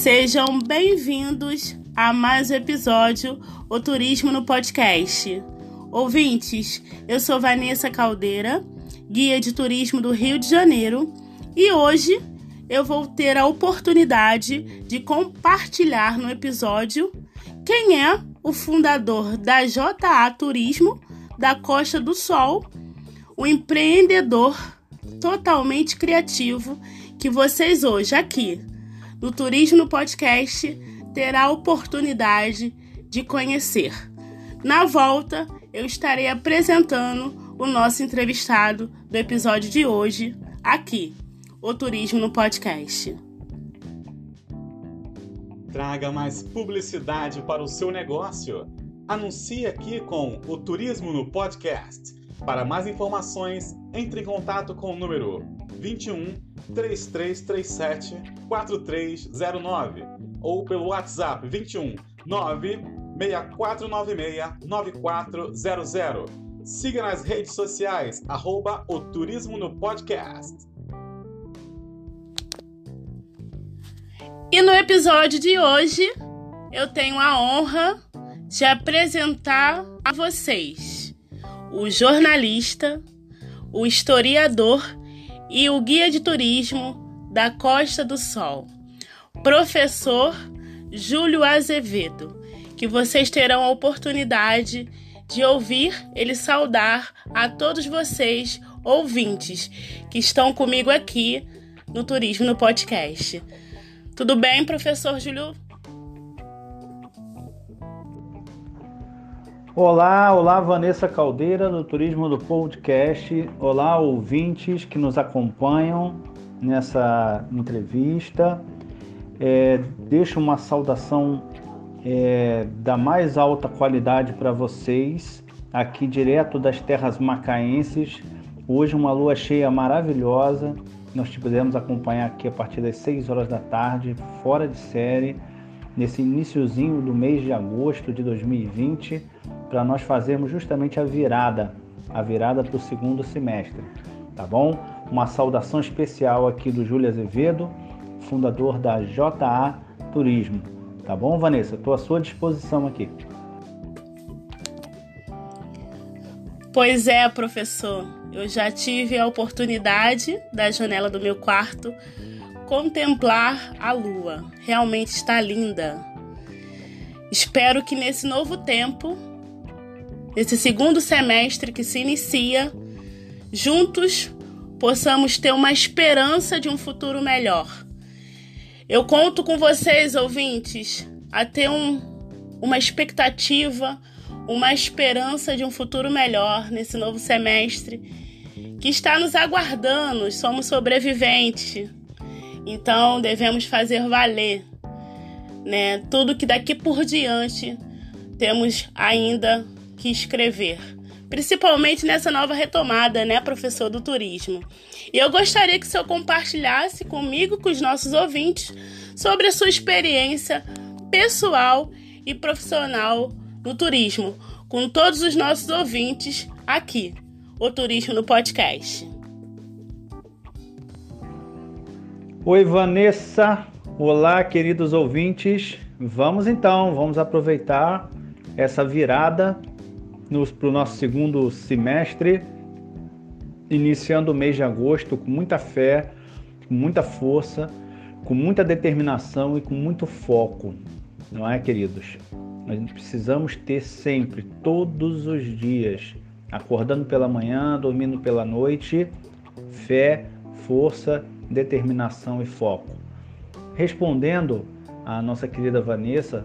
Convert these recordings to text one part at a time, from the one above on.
Sejam bem-vindos a mais um episódio O Turismo no Podcast. Ouvintes, eu sou Vanessa Caldeira, guia de turismo do Rio de Janeiro, e hoje eu vou ter a oportunidade de compartilhar no episódio quem é o fundador da JA Turismo da Costa do Sol, o empreendedor totalmente criativo que vocês hoje aqui no Turismo Podcast terá a oportunidade de conhecer. Na volta, eu estarei apresentando o nosso entrevistado do episódio de hoje, aqui, o Turismo no Podcast. Traga mais publicidade para o seu negócio. Anuncie aqui com o Turismo no Podcast. Para mais informações, entre em contato com o número 21 3337 4309 ou pelo WhatsApp 21 96496 9400. Siga nas redes sociais, arroba o Turismo no Podcast. E no episódio de hoje, eu tenho a honra de apresentar a vocês o jornalista, o historiador e o guia de turismo da Costa do Sol, professor Júlio Azevedo, que vocês terão a oportunidade de ouvir ele saudar a todos vocês, ouvintes, que estão comigo aqui no Turismo no Podcast. Tudo bem, professor Júlio? Olá, olá Vanessa Caldeira do Turismo do Podcast. Olá, ouvintes que nos acompanham nessa entrevista. É, deixo uma saudação é, da mais alta qualidade para vocês, aqui direto das terras macaenses. Hoje, uma lua cheia maravilhosa nós te pudemos acompanhar aqui a partir das 6 horas da tarde, fora de série, nesse iníciozinho do mês de agosto de 2020, para nós fazermos justamente a virada, a virada para o segundo semestre, tá bom? Uma saudação especial aqui do Júlio Azevedo, fundador da JA Turismo, tá bom, Vanessa? Estou à sua disposição aqui. Pois é, professor. Eu já tive a oportunidade da janela do meu quarto contemplar a lua. Realmente está linda. Espero que nesse novo tempo, nesse segundo semestre que se inicia, juntos possamos ter uma esperança de um futuro melhor. Eu conto com vocês, ouvintes, a ter um, uma expectativa, uma esperança de um futuro melhor nesse novo semestre que está nos aguardando. Somos sobreviventes, então devemos fazer valer, né? Tudo que daqui por diante temos ainda que escrever, principalmente nessa nova retomada, né, professor do turismo. E eu gostaria que o senhor compartilhasse comigo, com os nossos ouvintes, sobre a sua experiência pessoal e profissional no turismo, com todos os nossos ouvintes aqui o turismo no podcast. Oi, Vanessa. Olá, queridos ouvintes. Vamos então, vamos aproveitar essa virada para o nosso segundo semestre, iniciando o mês de agosto com muita fé, com muita força, com muita determinação e com muito foco, não é, queridos? Nós precisamos ter sempre, todos os dias, acordando pela manhã, dormindo pela noite, fé, força, determinação e foco. Respondendo à nossa querida Vanessa,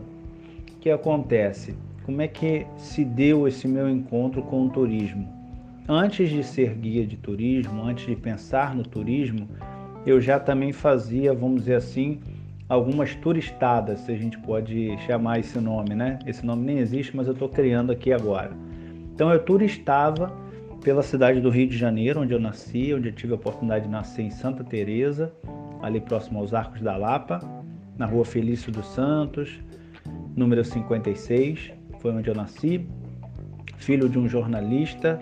o que acontece? Como é que se deu esse meu encontro com o turismo? Antes de ser guia de turismo, antes de pensar no turismo, eu já também fazia, vamos dizer assim, algumas turistadas, se a gente pode chamar esse nome, né? Esse nome nem existe, mas eu estou criando aqui agora. Então eu turistava pela cidade do Rio de Janeiro, onde eu nasci, onde eu tive a oportunidade de nascer em Santa Teresa, ali próximo aos Arcos da Lapa, na rua Felício dos Santos, número 56, foi onde eu nasci. Filho de um jornalista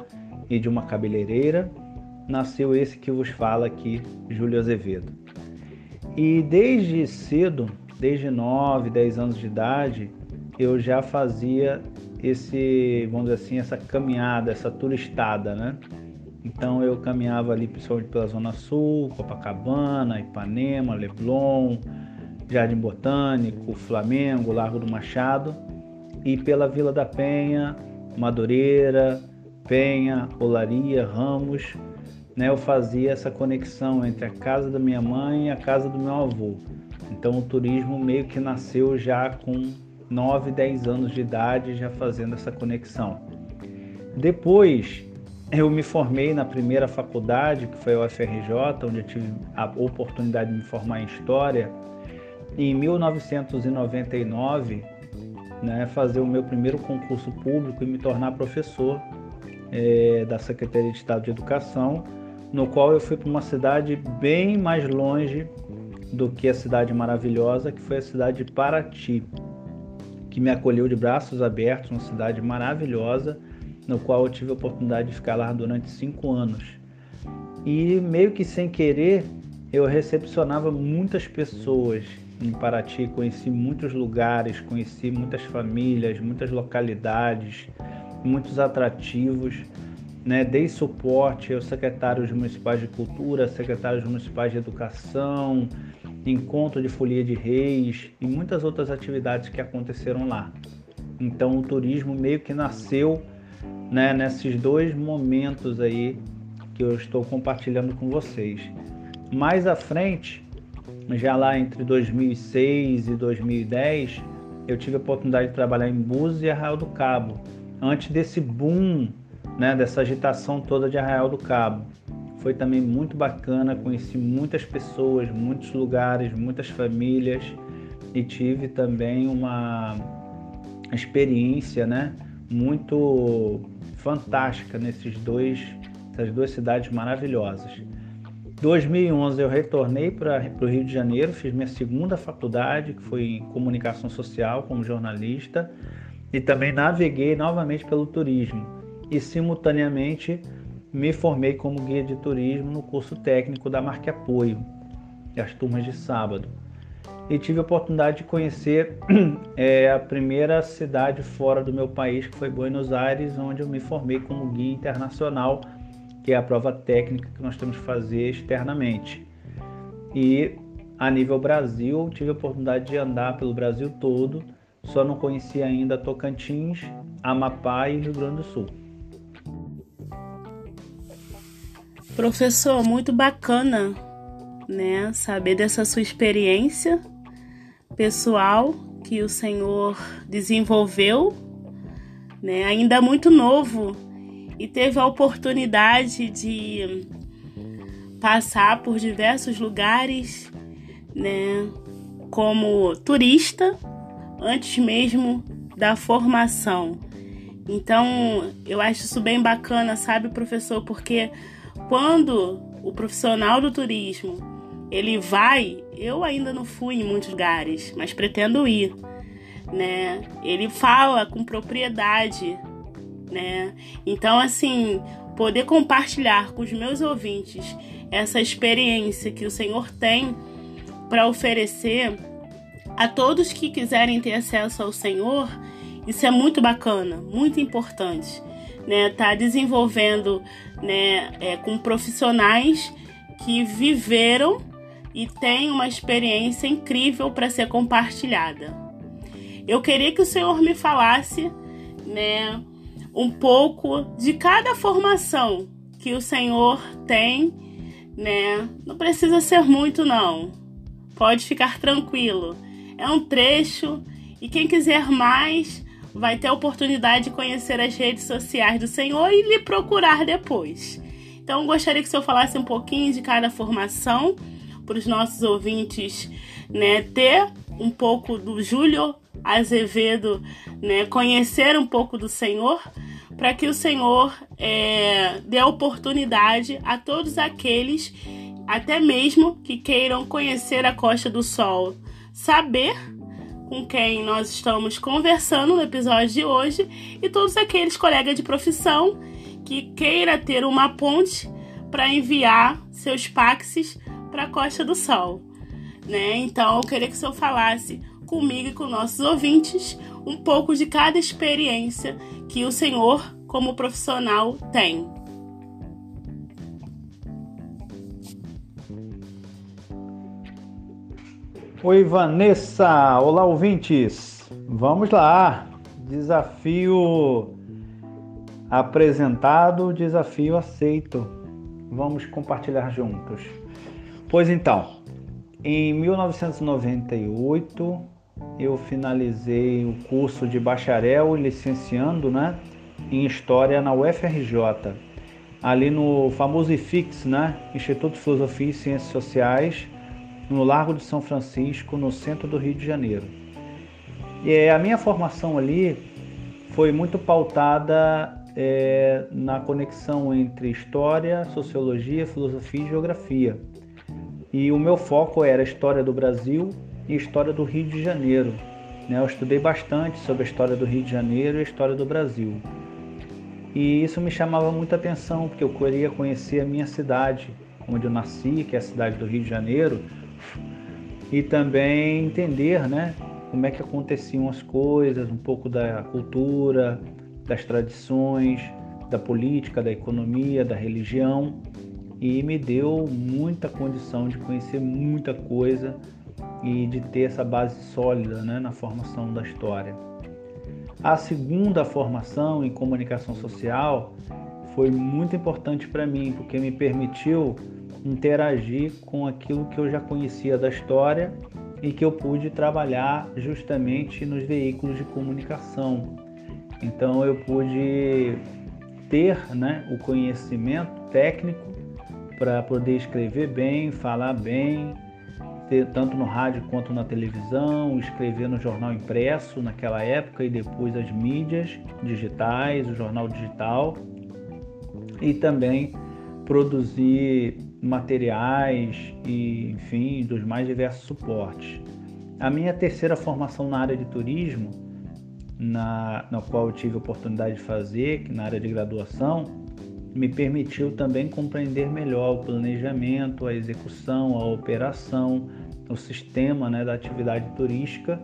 e de uma cabeleireira, nasceu esse que vos fala aqui, Júlio Azevedo. E desde cedo desde 9, 10 anos de idade, eu já fazia esse, vamos dizer assim, essa caminhada, essa turistada, né? Então eu caminhava ali principalmente pela Zona Sul, Copacabana, Ipanema, Leblon, Jardim Botânico, Flamengo, Largo do Machado e pela Vila da Penha, Madureira, Penha, Olaria, Ramos, né, eu fazia essa conexão entre a casa da minha mãe e a casa do meu avô. Então o turismo meio que nasceu já com 9, 10 anos de idade, já fazendo essa conexão. Depois eu me formei na primeira faculdade, que foi a UFRJ, onde eu tive a oportunidade de me formar em História. Em 1999, né, fazer o meu primeiro concurso público e me tornar professor é, da Secretaria de Estado de Educação, no qual eu fui para uma cidade bem mais longe do que a cidade maravilhosa, que foi a cidade de Paraty, que me acolheu de braços abertos, uma cidade maravilhosa, no qual eu tive a oportunidade de ficar lá durante cinco anos. E meio que sem querer, eu recepcionava muitas pessoas em Paraty, conheci muitos lugares, conheci muitas famílias, muitas localidades, muitos atrativos. Né? Dei suporte aos secretários municipais de cultura, secretários municipais de educação, encontro de folia de reis e muitas outras atividades que aconteceram lá. Então o turismo meio que nasceu né, nesses dois momentos aí que eu estou compartilhando com vocês. Mais à frente, já lá entre 2006 e 2010, eu tive a oportunidade de trabalhar em Búzios e Arraial do Cabo, antes desse boom, né, dessa agitação toda de Arraial do Cabo. Foi também muito bacana, conheci muitas pessoas, muitos lugares, muitas famílias e tive também uma experiência, né, muito fantástica nesses dois, essas duas cidades maravilhosas. 2011 eu retornei para o Rio de Janeiro, fiz minha segunda faculdade, que foi em comunicação social como jornalista, e também naveguei novamente pelo turismo. E simultaneamente me formei como guia de turismo no curso técnico da Marque Apoio, as turmas de sábado. E tive a oportunidade de conhecer é, a primeira cidade fora do meu país, que foi Buenos Aires, onde eu me formei como guia internacional que é a prova técnica que nós temos que fazer externamente. E a nível Brasil, tive a oportunidade de andar pelo Brasil todo, só não conhecia ainda Tocantins, Amapá e Rio Grande do Sul. Professor, muito bacana, né, saber dessa sua experiência pessoal que o senhor desenvolveu, né, ainda muito novo e teve a oportunidade de passar por diversos lugares, né, como turista, antes mesmo da formação. Então, eu acho isso bem bacana, sabe, professor, porque quando o profissional do turismo ele vai, eu ainda não fui em muitos lugares, mas pretendo ir, né? Ele fala com propriedade né? Então, assim, poder compartilhar com os meus ouvintes essa experiência que o Senhor tem para oferecer a todos que quiserem ter acesso ao Senhor, isso é muito bacana, muito importante, né? Tá desenvolvendo, né, é, com profissionais que viveram e têm uma experiência incrível para ser compartilhada. Eu queria que o Senhor me falasse, né, um pouco de cada formação que o Senhor tem, né? Não precisa ser muito não. Pode ficar tranquilo. É um trecho e quem quiser mais vai ter a oportunidade de conhecer as redes sociais do Senhor e lhe procurar depois. Então, gostaria que o senhor falasse um pouquinho de cada formação para os nossos ouvintes, né, ter um pouco do Júlio Azevedo, né, conhecer um pouco do Senhor, para que o Senhor é, dê oportunidade a todos aqueles, até mesmo que queiram conhecer a Costa do Sol, saber com quem nós estamos conversando no episódio de hoje e todos aqueles colegas de profissão que queira ter uma ponte para enviar seus paxes para a Costa do Sol. Né? Então eu queria que o senhor falasse comigo e com nossos ouvintes um pouco de cada experiência que o senhor, como profissional, tem. Oi, Vanessa! Olá, ouvintes! Vamos lá! Desafio apresentado, desafio aceito. Vamos compartilhar juntos. Pois então, em 1998 eu finalizei o curso de bacharel e licenciando, né, em História na UFRJ, ali no famoso IFIX, né, Instituto de Filosofia e Ciências Sociais, no Largo de São Francisco, no centro do Rio de Janeiro. E a minha formação ali foi muito pautada é, na conexão entre história, sociologia, filosofia e geografia. E o meu foco era a história do Brasil e história do Rio de Janeiro. Né? Eu estudei bastante sobre a história do Rio de Janeiro e a história do Brasil. E isso me chamava muita atenção, porque eu queria conhecer a minha cidade, onde eu nasci, que é a cidade do Rio de Janeiro, e também entender né, como é que aconteciam as coisas, um pouco da cultura, das tradições, da política, da economia, da religião, e me deu muita condição de conhecer muita coisa e de ter essa base sólida né, na formação da história. A segunda formação em comunicação social foi muito importante para mim, porque me permitiu interagir com aquilo que eu já conhecia da história e que eu pude trabalhar justamente nos veículos de comunicação. Então eu pude ter né, o conhecimento técnico para poder escrever bem, falar bem, tanto no rádio quanto na televisão, escrever no jornal impresso naquela época e depois as mídias digitais, o jornal digital e também produzir materiais e, enfim, dos mais diversos suportes. A minha terceira formação na área de turismo, na, na qual eu tive a oportunidade de fazer, na área de graduação, me permitiu também compreender melhor o planejamento, a execução, a operação, o sistema né, da atividade turística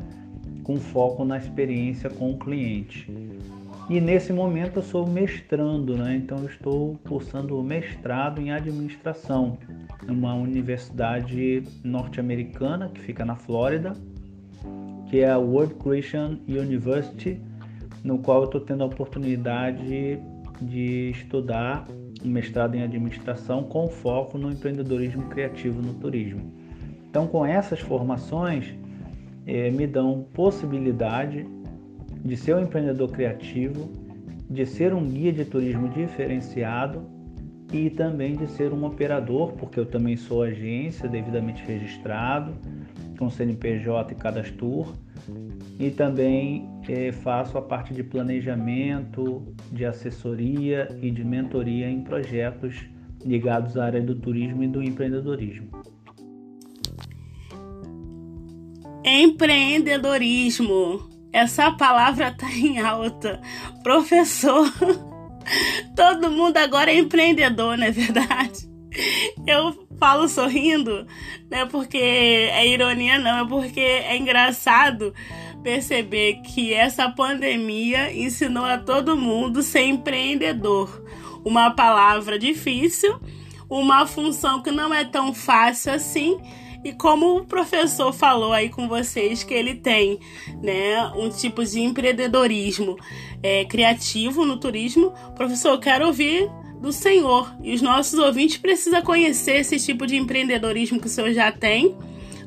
com foco na experiência com o cliente. E nesse momento eu sou mestrando, né? então estou cursando mestrado em administração numa universidade norte-americana que fica na Flórida, que é a World Christian University, no qual eu estou tendo a oportunidade de estudar um mestrado em administração com foco no empreendedorismo criativo no turismo. Então, com essas formações, eh, me dão possibilidade de ser um empreendedor criativo, de ser um guia de turismo diferenciado e também de ser um operador, porque eu também sou agência devidamente registrado, com CNPJ e Cadastur, e também eh, faço a parte de planejamento, de assessoria e de mentoria em projetos ligados à área do turismo e do empreendedorismo. Empreendedorismo. Essa palavra tá em alta. Professor, todo mundo agora é empreendedor, não é verdade? Eu falo sorrindo, né? Porque é ironia, não, é porque é engraçado perceber que essa pandemia ensinou a todo mundo ser empreendedor. Uma palavra difícil, uma função que não é tão fácil assim. E como o professor falou aí com vocês que ele tem, né, um tipo de empreendedorismo é, criativo no turismo, professor, eu quero ouvir do Senhor. E os nossos ouvintes precisam conhecer esse tipo de empreendedorismo que o senhor já tem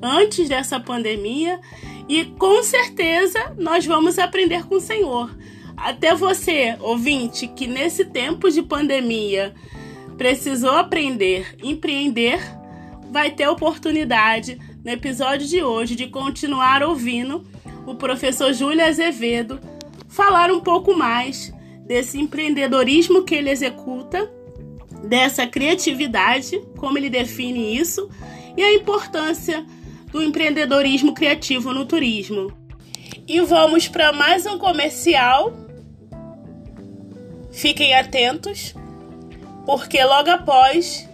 antes dessa pandemia e com certeza nós vamos aprender com o Senhor. Até você, ouvinte, que nesse tempo de pandemia precisou aprender, empreender, vai ter oportunidade no episódio de hoje de continuar ouvindo o professor Júlio Azevedo falar um pouco mais desse empreendedorismo que ele executa, dessa criatividade, como ele define isso, e a importância do empreendedorismo criativo no turismo. E vamos para mais um comercial. Fiquem atentos, porque logo após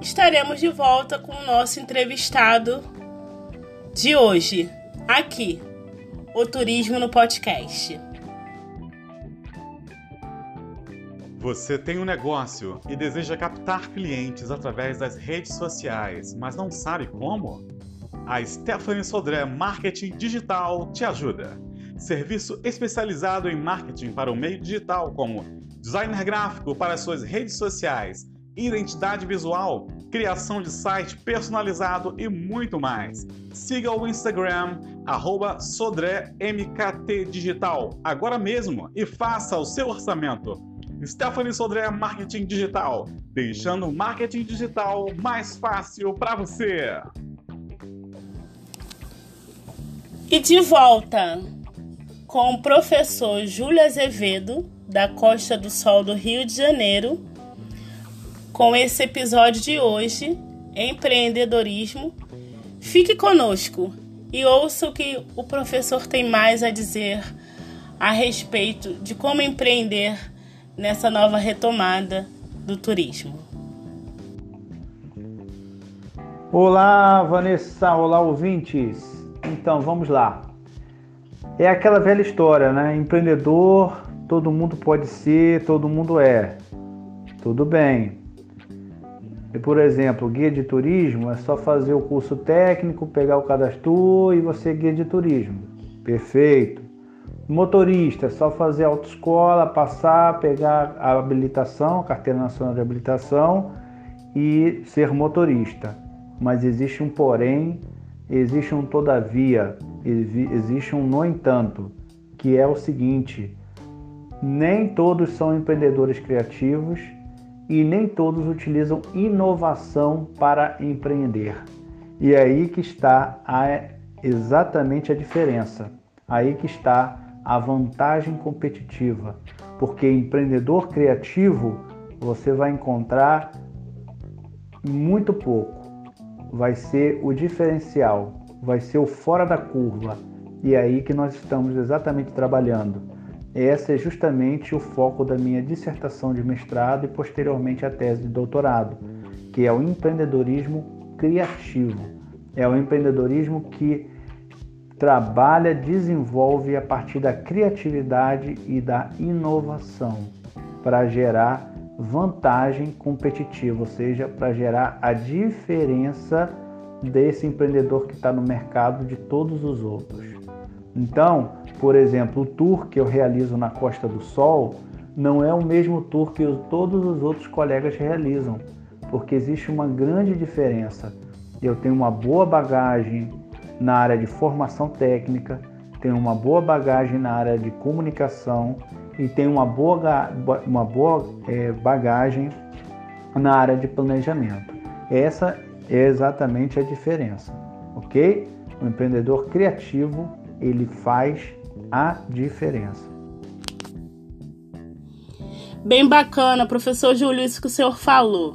estaremos de volta com o nosso entrevistado de hoje, aqui, o Turismo no Podcast. Você tem um negócio e deseja captar clientes através das redes sociais, mas não sabe como? A Stephanie Sodré Marketing Digital te ajuda. Serviço especializado em marketing para o meio digital, como designer gráfico para suas redes sociais, identidade visual, criação de site personalizado e muito mais. Siga o Instagram, SodréMKTDigital, agora mesmo e faça o seu orçamento. Stephanie Sodré Marketing Digital, deixando o marketing digital mais fácil para você. E de volta com o professor Júlio Azevedo, da Costa do Sol do Rio de Janeiro, com esse episódio de hoje, empreendedorismo. Fique conosco e ouça o que o professor tem mais a dizer a respeito de como empreender nessa nova retomada do turismo. Olá, Vanessa, olá, ouvintes. Então, vamos lá. É aquela velha história, né? Empreendedor, todo mundo pode ser, todo mundo é. Tudo bem. E, por exemplo, guia de turismo é só fazer o curso técnico, pegar o cadastro e você é guia de turismo. Perfeito. Motorista, só fazer autoescola, passar, pegar a habilitação, carteira nacional de habilitação e ser motorista. Mas existe um porém, existe um todavia, existe um no entanto, que é o seguinte: nem todos são empreendedores criativos e nem todos utilizam inovação para empreender. E é aí que está a, exatamente a diferença. Aí que está a vantagem competitiva, porque empreendedor criativo você vai encontrar muito pouco. Vai ser o diferencial, vai ser o fora da curva. E é aí que nós estamos exatamente trabalhando. Esse é justamente o foco da minha dissertação de mestrado e posteriormente a tese de doutorado, que é o empreendedorismo criativo. É o empreendedorismo que trabalha, desenvolve a partir da criatividade e da inovação para gerar vantagem competitiva, ou seja, para gerar a diferença desse empreendedor que está no mercado de todos os outros. Então, por exemplo, o tour que eu realizo na Costa do Sol não é o mesmo tour que todos os outros colegas realizam, porque existe uma grande diferença. Eu tenho uma boa bagagem na área de formação técnica, tenho uma boa bagagem na área de comunicação e tenho uma boa, uma boa é, bagagem na área de planejamento. Essa é exatamente a diferença, ok? O empreendedor criativo ele faz a diferença. Bem bacana, professor Júlio, isso que o senhor falou.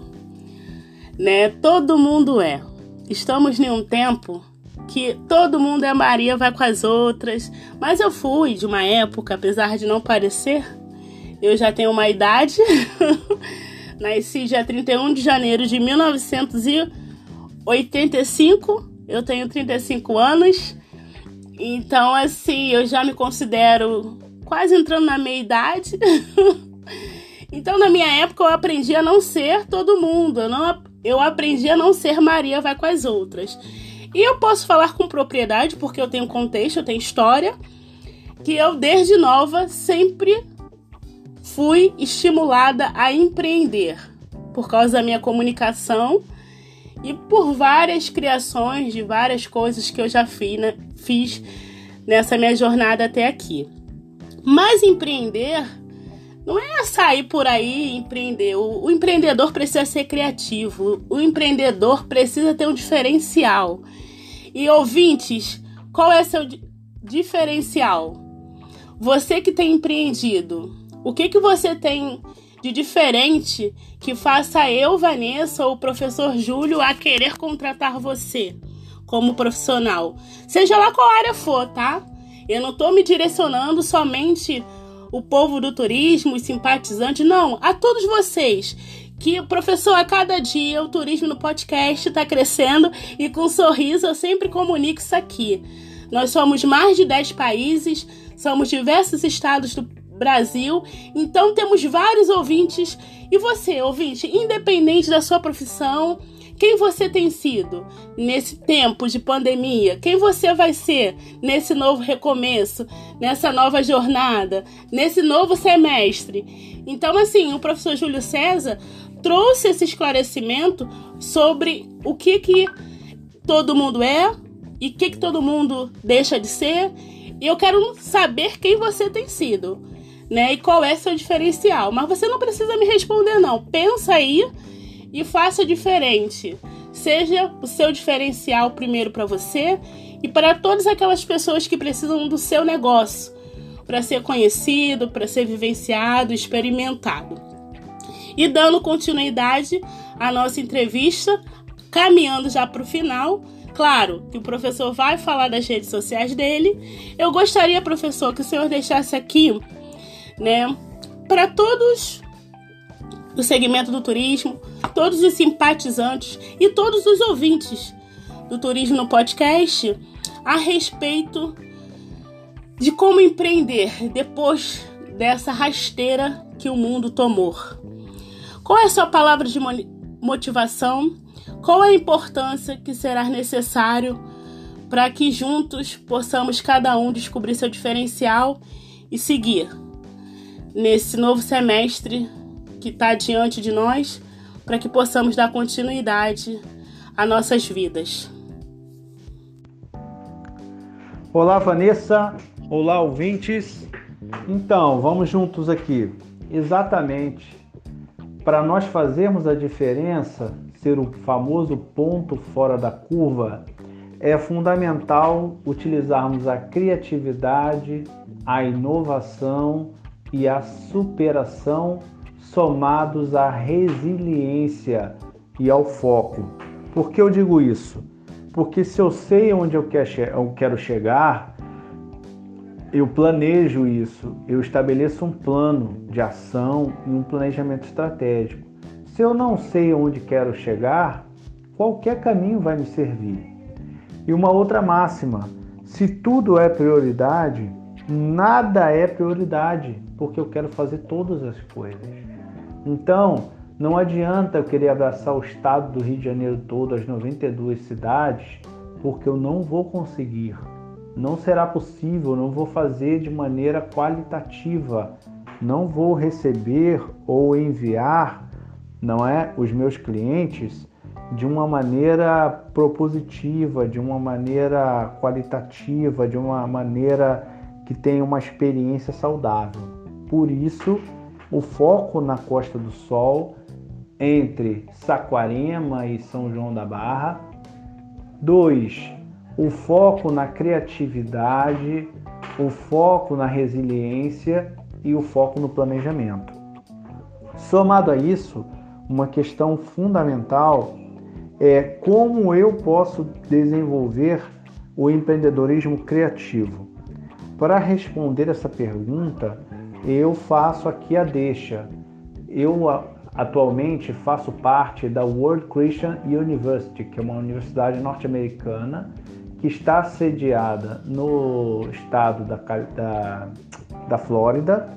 Né? Todo mundo é. Estamos em um tempo que todo mundo é Maria, vai com as outras. Mas eu fui de uma época, apesar de não parecer, eu já tenho uma idade. Nasci dia 31 de janeiro de 1985. Eu tenho 35 anos. Então, assim, eu já me considero quase entrando na meia idade. então, na minha época, eu aprendi a não ser todo mundo. Eu, não, eu aprendi a não ser Maria vai com as outras. E eu posso falar com propriedade, porque eu tenho contexto, eu tenho história, que eu, desde nova, sempre fui estimulada a empreender por causa da minha comunicação e por várias criações de várias coisas que eu já fiz, né, fiz nessa minha jornada até aqui. Mas empreender não é sair por aí e empreender. O, o, empreendedor precisa ser criativo. O empreendedor precisa ter um diferencial. E ouvintes, qual é seu diferencial? Você que tem empreendido, o que que você tem de diferente que faça eu, Vanessa ou o professor Júlio a querer contratar você como profissional? Seja lá qual área for, tá? Eu não estou me direcionando somente o povo do turismo, os simpatizantes, não, a todos vocês que, professor, a cada dia o turismo no podcast está crescendo e com um sorriso eu sempre comunico isso aqui. Nós somos mais de 10 países, somos diversos estados do Brasil, então temos vários ouvintes. E você, ouvinte, independente da sua profissão, quem você tem sido nesse tempo de pandemia? Quem você vai ser nesse novo recomeço, nessa nova jornada, nesse novo semestre? Então, assim, o professor Júlio César trouxe esse esclarecimento sobre o que que todo mundo é e o que que todo mundo deixa de ser. E eu quero saber quem você tem sido, né? E qual é seu diferencial. Mas você não precisa me responder não. Pensa aí e faça diferente. Seja o seu diferencial primeiro para você e para todas aquelas pessoas que precisam do seu negócio para ser conhecido, para ser vivenciado, experimentado. E dando continuidade à nossa entrevista, caminhando já para o final, claro que o professor vai falar das redes sociais dele. Eu gostaria, professor, que o senhor deixasse aqui, né, para todos do segmento do turismo, todos os simpatizantes e todos os ouvintes do Turismo no Podcast a respeito de como empreender depois dessa rasteira que o mundo tomou. Qual é a sua palavra de motivação? Qual é a importância que será necessário para que juntos possamos cada um descobrir seu diferencial e seguir nesse novo semestre que está diante de nós para que possamos dar continuidade a nossas vidas. Olá, Vanessa. Olá, ouvintes. Então, vamos juntos aqui. Exatamente. Para nós fazermos a diferença, ser o famoso ponto fora da curva, é fundamental utilizarmos a criatividade, a inovação e a superação somados à resiliência e ao foco. Por que eu digo isso? Porque se eu sei onde eu quero chegar, eu planejo isso, eu estabeleço um plano de ação e um planejamento estratégico. Se eu não sei onde quero chegar, qualquer caminho vai me servir. E uma outra máxima: se tudo é prioridade, nada é prioridade, porque eu quero fazer todas as coisas. Então, não adianta eu querer abraçar o estado do Rio de Janeiro todo, as 92 cidades, porque eu não vou conseguir. Não será possível, não vou fazer de maneira qualitativa. Não vou receber ou enviar, não é, os meus clientes de uma maneira propositiva, de uma maneira qualitativa, de uma maneira que tenha uma experiência saudável. Por isso, o foco na Costa do Sol entre Saquarema e São João da Barra. 2. O foco na criatividade, o foco na resiliência e o foco no planejamento. Somado a isso, uma questão fundamental é como eu posso desenvolver o empreendedorismo criativo. Para responder essa pergunta, eu faço aqui a deixa. Eu atualmente faço parte da World Christian University, que é uma universidade norte-americana que está sediada no estado da, da, da Flórida,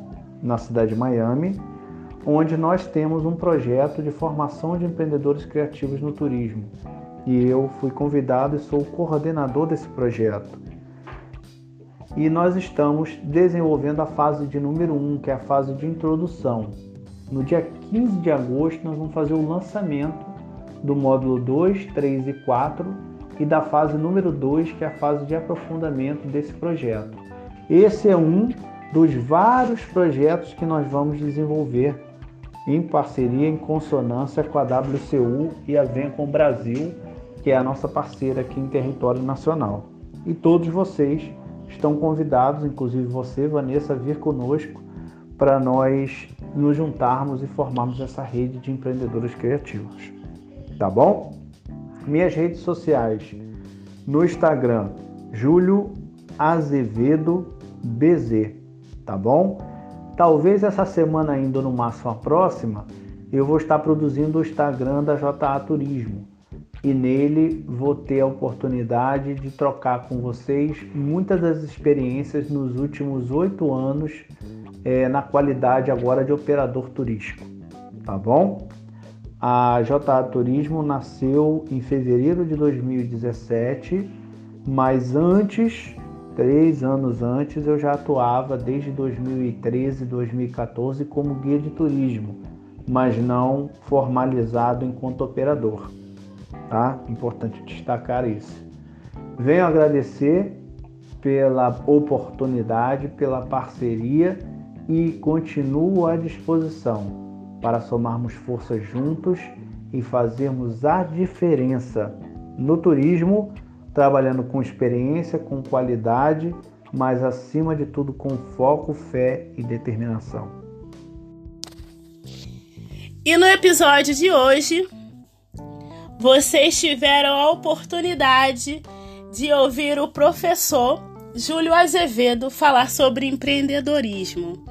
na cidade de Miami, onde nós temos um projeto de formação de empreendedores criativos no turismo. E eu fui convidado e sou o coordenador desse projeto e nós estamos desenvolvendo a fase de número 1, um, que é a fase de introdução. No dia 15 de agosto, nós vamos fazer o lançamento do módulo 2, 3 e 4 e da fase número 2, que é a fase de aprofundamento desse projeto. Esse é um dos vários projetos que nós vamos desenvolver em parceria, em consonância com a WCU e a Vencom Brasil, que é a nossa parceira aqui em território nacional. E todos vocês estão convidados, inclusive você, Vanessa, a vir conosco para nós nos juntarmos e formarmos essa rede de empreendedores criativos. Tá bom? Minhas redes sociais no Instagram, Júlio Azevedo BZ, tá bom? Talvez essa semana ainda, no máximo a próxima, eu vou estar produzindo o Instagram da JA Turismo e nele vou ter a oportunidade de trocar com vocês muitas das experiências nos últimos oito anos é, na qualidade agora de operador turístico, tá bom? A JA Turismo nasceu em fevereiro de 2017, mas antes, três anos antes, eu já atuava desde 2013, 2014 como guia de turismo, mas não formalizado enquanto operador tá? Importante destacar isso. Venho agradecer pela oportunidade, pela parceria e continuo à disposição para somarmos forças juntos e fazermos a diferença no turismo, trabalhando com experiência, com qualidade, mas acima de tudo com foco, fé e determinação. E no episódio de hoje, vocês tiveram a oportunidade de ouvir o professor Júlio Azevedo falar sobre empreendedorismo,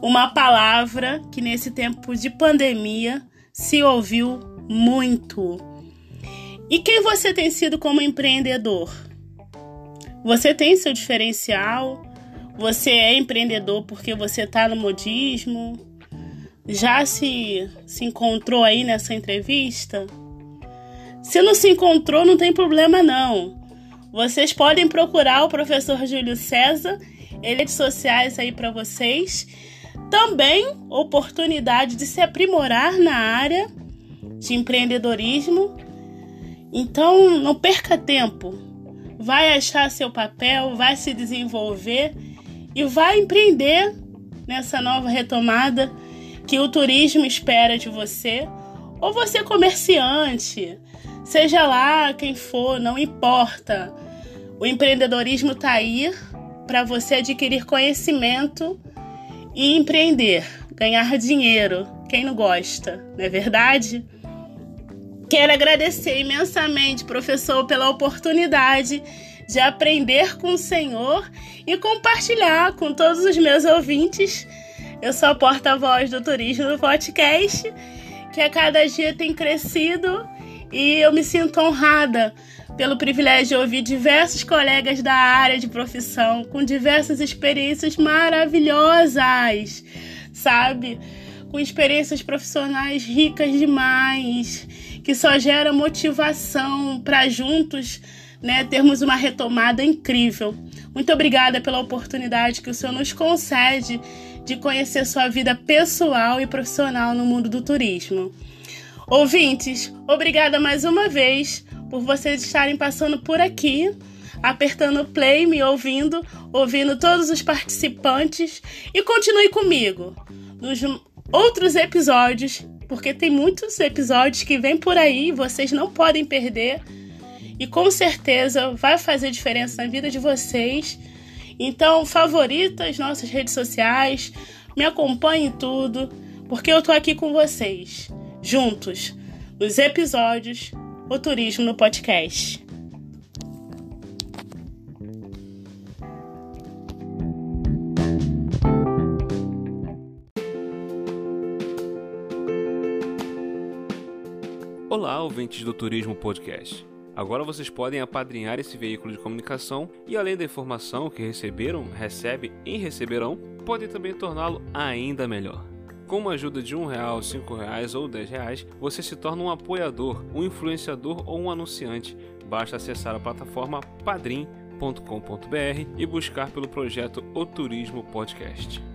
uma palavra que nesse tempo de pandemia se ouviu muito. E quem você tem sido como empreendedor? Você tem seu diferencial? Você é empreendedor porque você está no modismo? Já se, se encontrou aí nessa entrevista? Se não se encontrou, não tem problema não. Vocês podem procurar o professor Júlio César, ele redes sociais aí para vocês. Também oportunidade de se aprimorar na área de empreendedorismo. Então, não perca tempo. Vai achar seu papel, vai se desenvolver e vai empreender nessa nova retomada que o turismo espera de você. Ou você comerciante, Seja lá quem for, não importa. O empreendedorismo está aí para você adquirir conhecimento e empreender, ganhar dinheiro. Quem não gosta, não é verdade? Quero agradecer imensamente, professor, pela oportunidade de aprender com o Senhor e compartilhar com todos os meus ouvintes. Eu sou a porta-voz do Turismo no Podcast, que a cada dia tem crescido e eu me sinto honrada pelo privilégio de ouvir diversos colegas da área de profissão com diversas experiências maravilhosas, sabe? Com experiências profissionais ricas demais, que só gera motivação para juntos, né, termos uma retomada incrível. Muito obrigada pela oportunidade que o Senhor nos concede de conhecer sua vida pessoal e profissional no mundo do turismo. Ouvintes, obrigada mais uma vez por vocês estarem passando por aqui, apertando play, me ouvindo, ouvindo todos os participantes e continue comigo nos outros episódios, porque tem muitos episódios que vêm por aí vocês não podem perder. E com certeza vai fazer diferença na vida de vocês. Então, favorita as nossas redes sociais, me acompanhe em tudo, porque eu tô aqui com vocês juntos nos episódios O Turismo no Podcast. Olá, ouvintes do Turismo Podcast. Agora vocês podem apadrinhar esse veículo de comunicação e, além da informação que receberam, recebem e receberão, podem também torná-lo ainda melhor. Com uma ajuda de um real, cinco reais ou dez reais, você se torna um apoiador, um influenciador ou um anunciante. Basta acessar a plataforma padrim.com.br e buscar pelo projeto O Turismo Podcast.